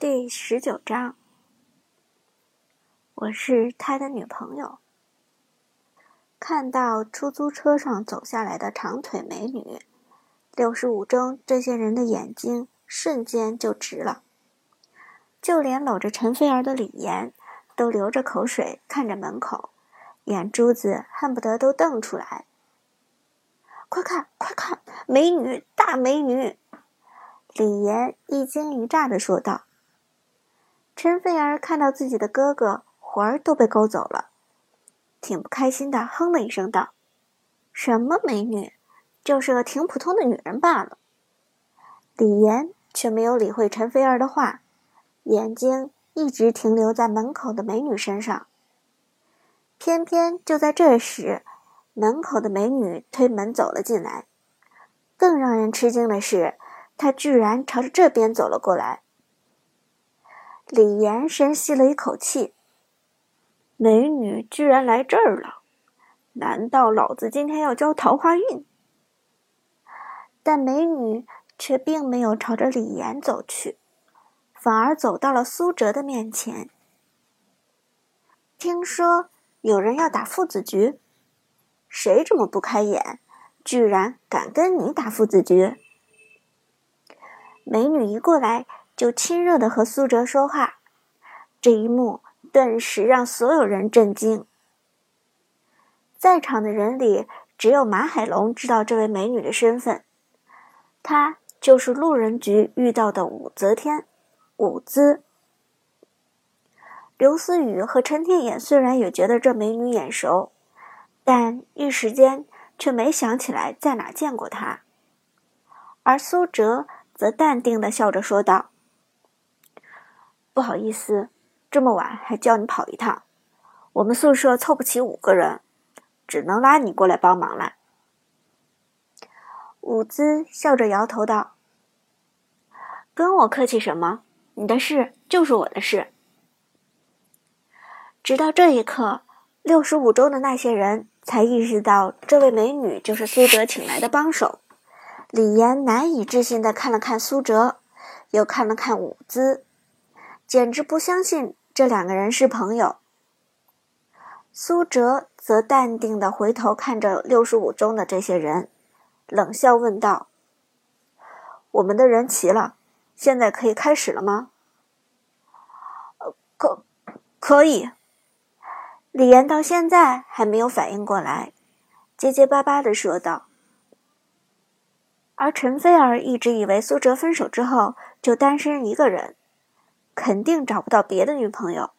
第十九章，我是他的女朋友。看到出租车上走下来的长腿美女，六十五中这些人的眼睛瞬间就直了，就连搂着陈菲儿的李岩都流着口水看着门口，眼珠子恨不得都瞪出来。快看，快看，美女，大美女！李岩一惊一乍地说道。陈飞儿看到自己的哥哥魂儿都被勾走了，挺不开心的，哼了一声道：“什么美女，就是个挺普通的女人罢了。”李岩却没有理会陈菲儿的话，眼睛一直停留在门口的美女身上。偏偏就在这时，门口的美女推门走了进来，更让人吃惊的是，她居然朝着这边走了过来。李岩深吸了一口气，美女居然来这儿了，难道老子今天要交桃花运？但美女却并没有朝着李岩走去，反而走到了苏哲的面前。听说有人要打父子局，谁这么不开眼，居然敢跟你打父子局？美女一过来。就亲热的和苏哲说话，这一幕顿时让所有人震惊。在场的人里，只有马海龙知道这位美女的身份，她就是路人局遇到的武则天，武姿。刘思雨和陈天野虽然也觉得这美女眼熟，但一时间却没想起来在哪见过她。而苏哲则淡定的笑着说道。不好意思，这么晚还叫你跑一趟，我们宿舍凑不齐五个人，只能拉你过来帮忙了。伍兹笑着摇头道：“跟我客气什么？你的事就是我的事。”直到这一刻，六十五中的那些人才意识到，这位美女就是苏哲请来的帮手。李岩难以置信的看了看苏哲，又看了看伍兹。简直不相信这两个人是朋友。苏哲则淡定的回头看着六十五中的这些人，冷笑问道：“我们的人齐了，现在可以开始了吗？”“可，可以。”李岩到现在还没有反应过来，结结巴巴的说道。而陈菲儿一直以为苏哲分手之后就单身一个人。肯定找不到别的女朋友，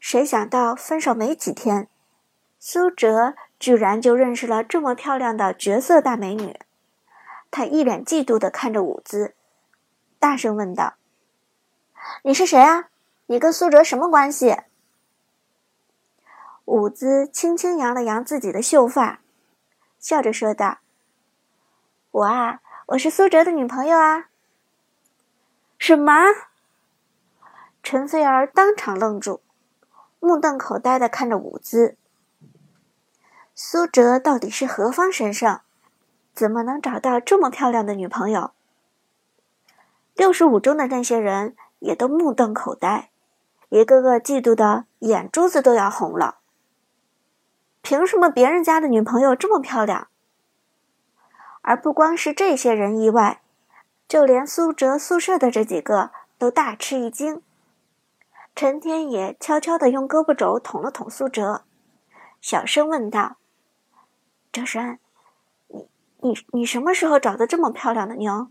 谁想到分手没几天，苏哲居然就认识了这么漂亮的绝色大美女。他一脸嫉妒的看着舞姿，大声问道：“你是谁啊？你跟苏哲什么关系？”舞姿轻轻扬了扬自己的秀发，笑着说道：“我啊，我是苏哲的女朋友啊。”什么？陈菲儿当场愣住，目瞪口呆的看着舞姿。苏哲到底是何方神圣，怎么能找到这么漂亮的女朋友？六十五中的那些人也都目瞪口呆，一个个嫉妒的眼珠子都要红了。凭什么别人家的女朋友这么漂亮？而不光是这些人意外，就连苏哲宿舍的这几个都大吃一惊。陈天野悄悄地用胳膊肘捅了捅苏哲，小声问道：“哲神，你你你什么时候找的这么漂亮的妞？”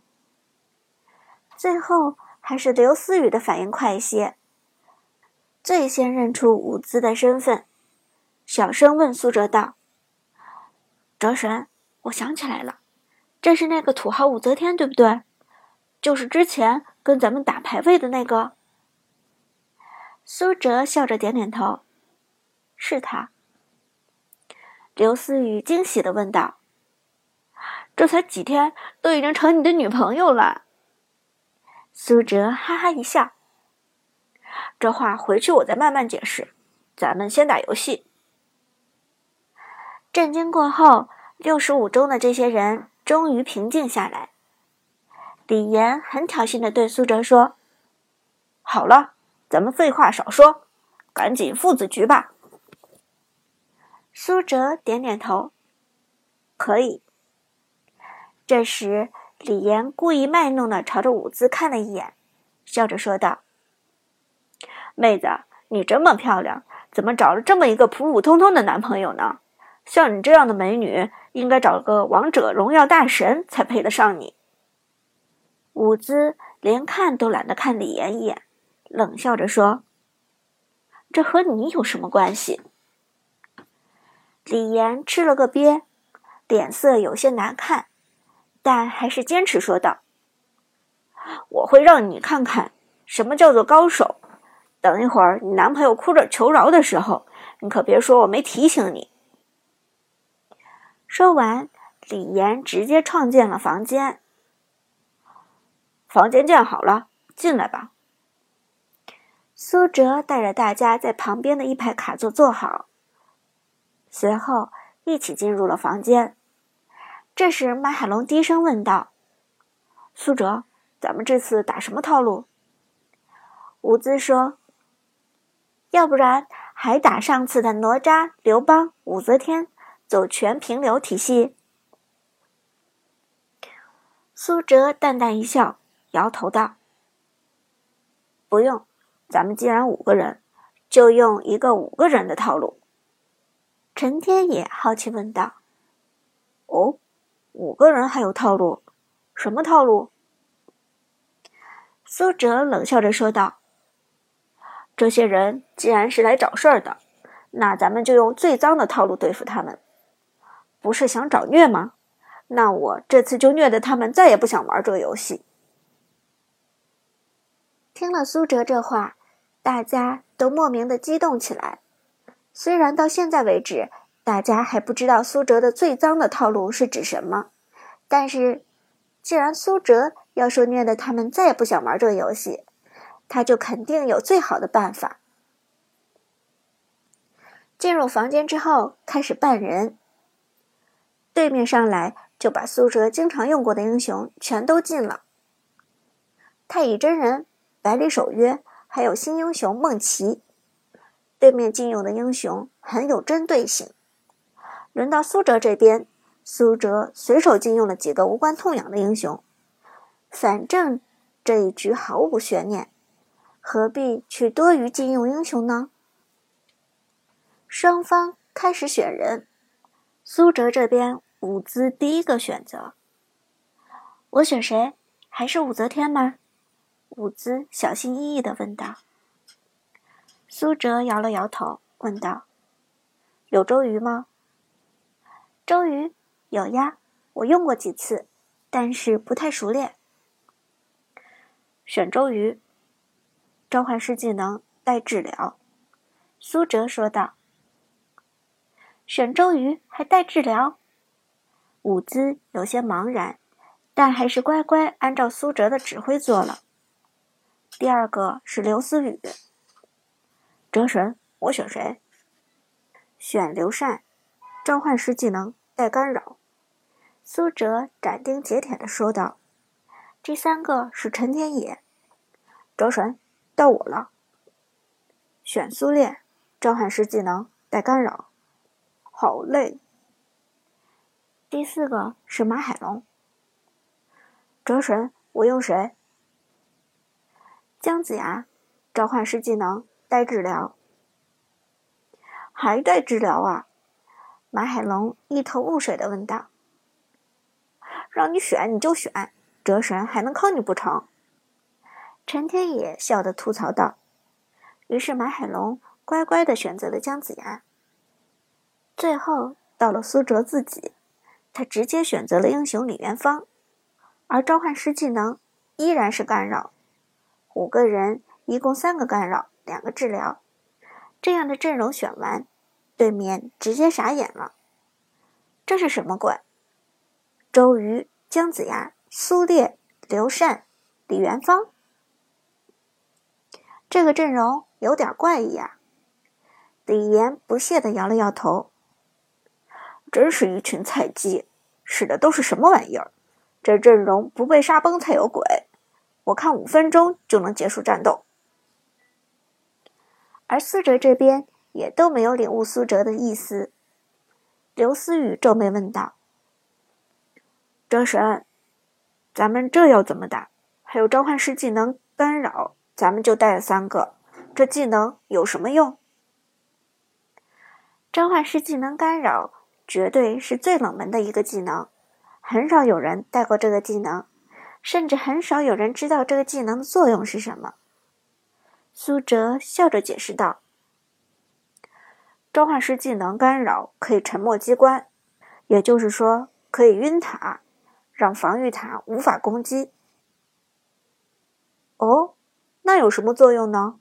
最后还是刘思雨的反应快一些，最先认出舞姿的身份，小声问苏哲道：“哲神，我想起来了，这是那个土豪武则天，对不对？就是之前跟咱们打排位的那个。”苏哲笑着点点头，是他。刘思雨惊喜的问道：“这才几天，都已经成你的女朋友了？”苏哲哈哈一笑：“这话回去我再慢慢解释，咱们先打游戏。”震惊过后，六十五中的这些人终于平静下来。李岩很挑衅的对苏哲说。好了，咱们废话少说，赶紧父子局吧。苏哲点点头，可以。这时，李岩故意卖弄的朝着舞姿看了一眼，笑着说道：“妹子，你这么漂亮，怎么找了这么一个普普通通的男朋友呢？像你这样的美女，应该找个王者荣耀大神才配得上你。”舞姿连看都懒得看李岩一眼，冷笑着说：“这和你有什么关系？”李岩吃了个瘪，脸色有些难看，但还是坚持说道：“我会让你看看什么叫做高手。等一会儿你男朋友哭着求饶的时候，你可别说我没提醒你。”说完，李岩直接创建了房间。房间建好了，进来吧。苏哲带着大家在旁边的一排卡座坐好，随后一起进入了房间。这时，马海龙低声问道：“苏哲，咱们这次打什么套路？”伍兹说：“要不然还打上次的哪吒、刘邦、武则天，走全平流体系。”苏哲淡淡一笑。摇头道：“不用，咱们既然五个人，就用一个五个人的套路。”陈天野好奇问道：“哦，五个人还有套路？什么套路？”苏哲冷笑着说道：“这些人既然是来找事儿的，那咱们就用最脏的套路对付他们。不是想找虐吗？那我这次就虐得他们再也不想玩这个游戏。”听了苏哲这话，大家都莫名的激动起来。虽然到现在为止，大家还不知道苏哲的最脏的套路是指什么，但是既然苏哲要说虐的他们再也不想玩这个游戏，他就肯定有最好的办法。进入房间之后，开始扮人。对面上来就把苏哲经常用过的英雄全都禁了。太乙真人。百里守约，还有新英雄梦琪，对面禁用的英雄很有针对性。轮到苏哲这边，苏哲随手禁用了几个无关痛痒的英雄，反正这一局毫无悬念，何必去多余禁用英雄呢？双方开始选人，苏哲这边伍兹第一个选择，我选谁？还是武则天吗？伍兹小心翼翼的问道：“苏哲摇了摇头，问道：‘有周瑜吗？’周瑜有呀，我用过几次，但是不太熟练。选周瑜。召唤师技能带治疗。”苏哲说道。“选周瑜还带治疗？”伍兹有些茫然，但还是乖乖按照苏哲的指挥做了。第二个是刘思雨，哲神，我选谁？选刘禅，召唤师技能带干扰。苏哲斩钉截铁的说道。第三个是陈天野，哲神，到我了。选苏烈，召唤师技能带干扰。好累。第四个是马海龙，哲神，我用谁？姜子牙，召唤师技能待治疗，还带治疗啊？马海龙一头雾水的问道。让你选你就选，哲神还能坑你不成？陈天野笑的吐槽道。于是马海龙乖乖的选择了姜子牙。最后到了苏哲自己，他直接选择了英雄李元芳，而召唤师技能依然是干扰。五个人，一共三个干扰，两个治疗，这样的阵容选完，对面直接傻眼了。这是什么鬼？周瑜、姜子牙、苏烈、刘禅、李元芳，这个阵容有点怪异啊！李岩不屑的摇了摇头，真是一群菜鸡，使的都是什么玩意儿？这阵容不被杀崩才有鬼！我看五分钟就能结束战斗，而苏哲这边也都没有领悟苏哲的意思。刘思雨皱眉问道：“哲神，咱们这要怎么打？还有召唤师技能干扰，咱们就带了三个，这技能有什么用？”召唤师技能干扰绝对是最冷门的一个技能，很少有人带过这个技能，甚至很少有人知道这个技能的作用是什么。苏哲笑着解释道：“召唤师技能干扰可以沉默机关，也就是说可以晕塔，让防御塔无法攻击。”哦，那有什么作用呢？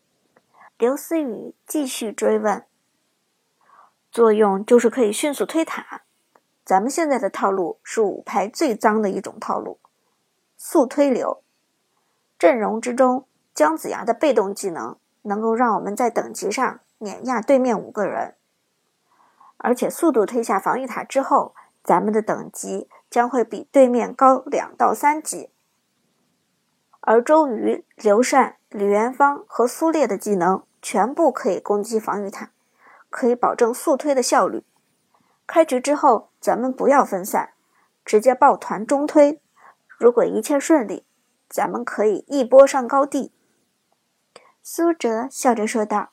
刘思雨继续追问。作用就是可以迅速推塔。咱们现在的套路是五排最脏的一种套路，速推流。阵容之中。姜子牙的被动技能能够让我们在等级上碾压对面五个人，而且速度推下防御塔之后，咱们的等级将会比对面高两到三级。而周瑜、刘禅、李元芳和苏烈的技能全部可以攻击防御塔，可以保证速推的效率。开局之后，咱们不要分散，直接抱团中推。如果一切顺利，咱们可以一波上高地。苏哲笑着说道。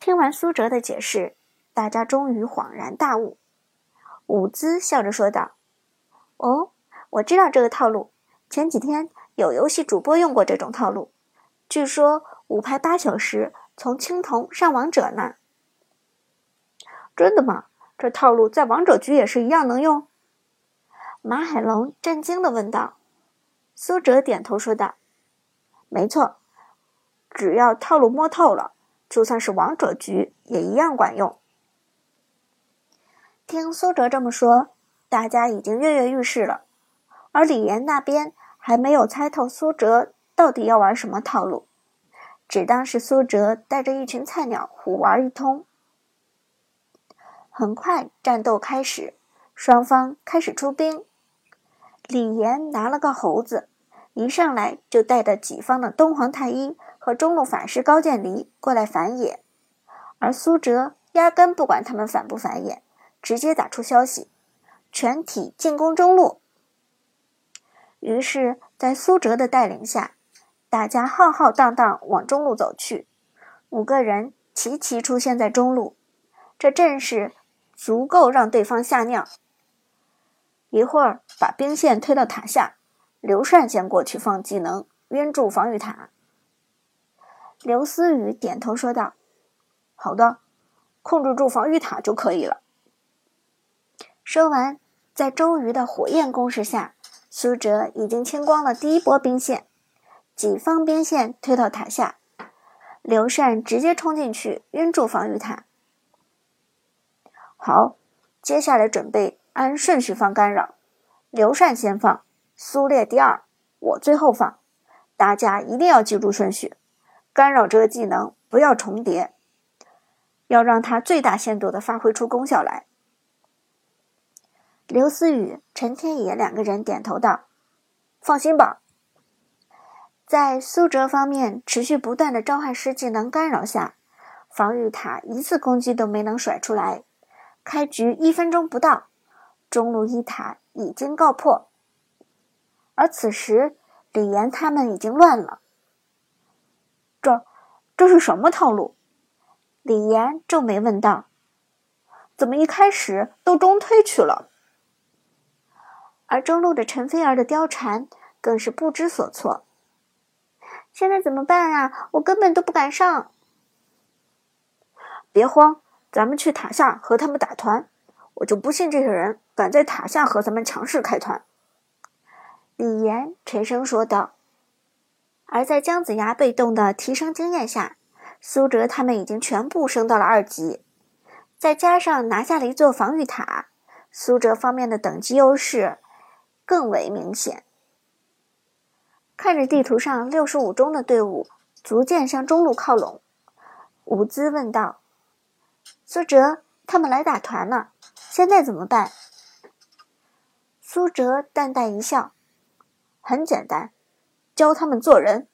听完苏哲的解释，大家终于恍然大悟。伍兹笑着说道：“哦，我知道这个套路。前几天有游戏主播用过这种套路，据说五排八小时从青铜上王者呢。”真的吗？这套路在王者局也是一样能用？马海龙震惊的问道。苏哲点头说道：“没错。”只要套路摸透了，就算是王者局也一样管用。听苏哲这么说，大家已经跃跃欲试了，而李岩那边还没有猜透苏哲到底要玩什么套路，只当是苏哲带着一群菜鸟胡玩一通。很快，战斗开始，双方开始出兵。李岩拿了个猴子，一上来就带着己方的东皇太一。和中路法师高渐离过来反野，而苏哲压根不管他们反不反野，直接打出消息，全体进攻中路。于是，在苏哲的带领下，大家浩浩荡荡往中路走去，五个人齐齐出现在中路，这阵势足够让对方吓尿。一会儿把兵线推到塔下，刘禅先过去放技能晕住防御塔。刘思雨点头说道：“好的，控制住防御塔就可以了。”说完，在周瑜的火焰攻势下，苏哲已经清光了第一波兵线，己方兵线推到塔下，刘禅直接冲进去晕住防御塔。好，接下来准备按顺序放干扰，刘禅先放，苏烈第二，我最后放，大家一定要记住顺序。干扰这个技能不要重叠，要让它最大限度的发挥出功效来。刘思雨、陈天野两个人点头道：“放心吧。”在苏哲方面持续不断的召唤师技能干扰下，防御塔一次攻击都没能甩出来。开局一分钟不到，中路一塔已经告破，而此时李岩他们已经乱了。这，这是什么套路？李岩皱眉问道：“怎么一开始都中推去了？”而中路的陈飞儿的貂蝉更是不知所措。现在怎么办啊？我根本都不敢上。别慌，咱们去塔下和他们打团。我就不信这些人敢在塔下和咱们强势开团。”李岩沉声说道。而在姜子牙被动的提升经验下，苏哲他们已经全部升到了二级，再加上拿下了一座防御塔，苏哲方面的等级优势更为明显。看着地图上六十五中的队伍逐渐向中路靠拢，伍兹问道：“苏哲，他们来打团了，现在怎么办？”苏哲淡淡一笑：“很简单。”教他们做人。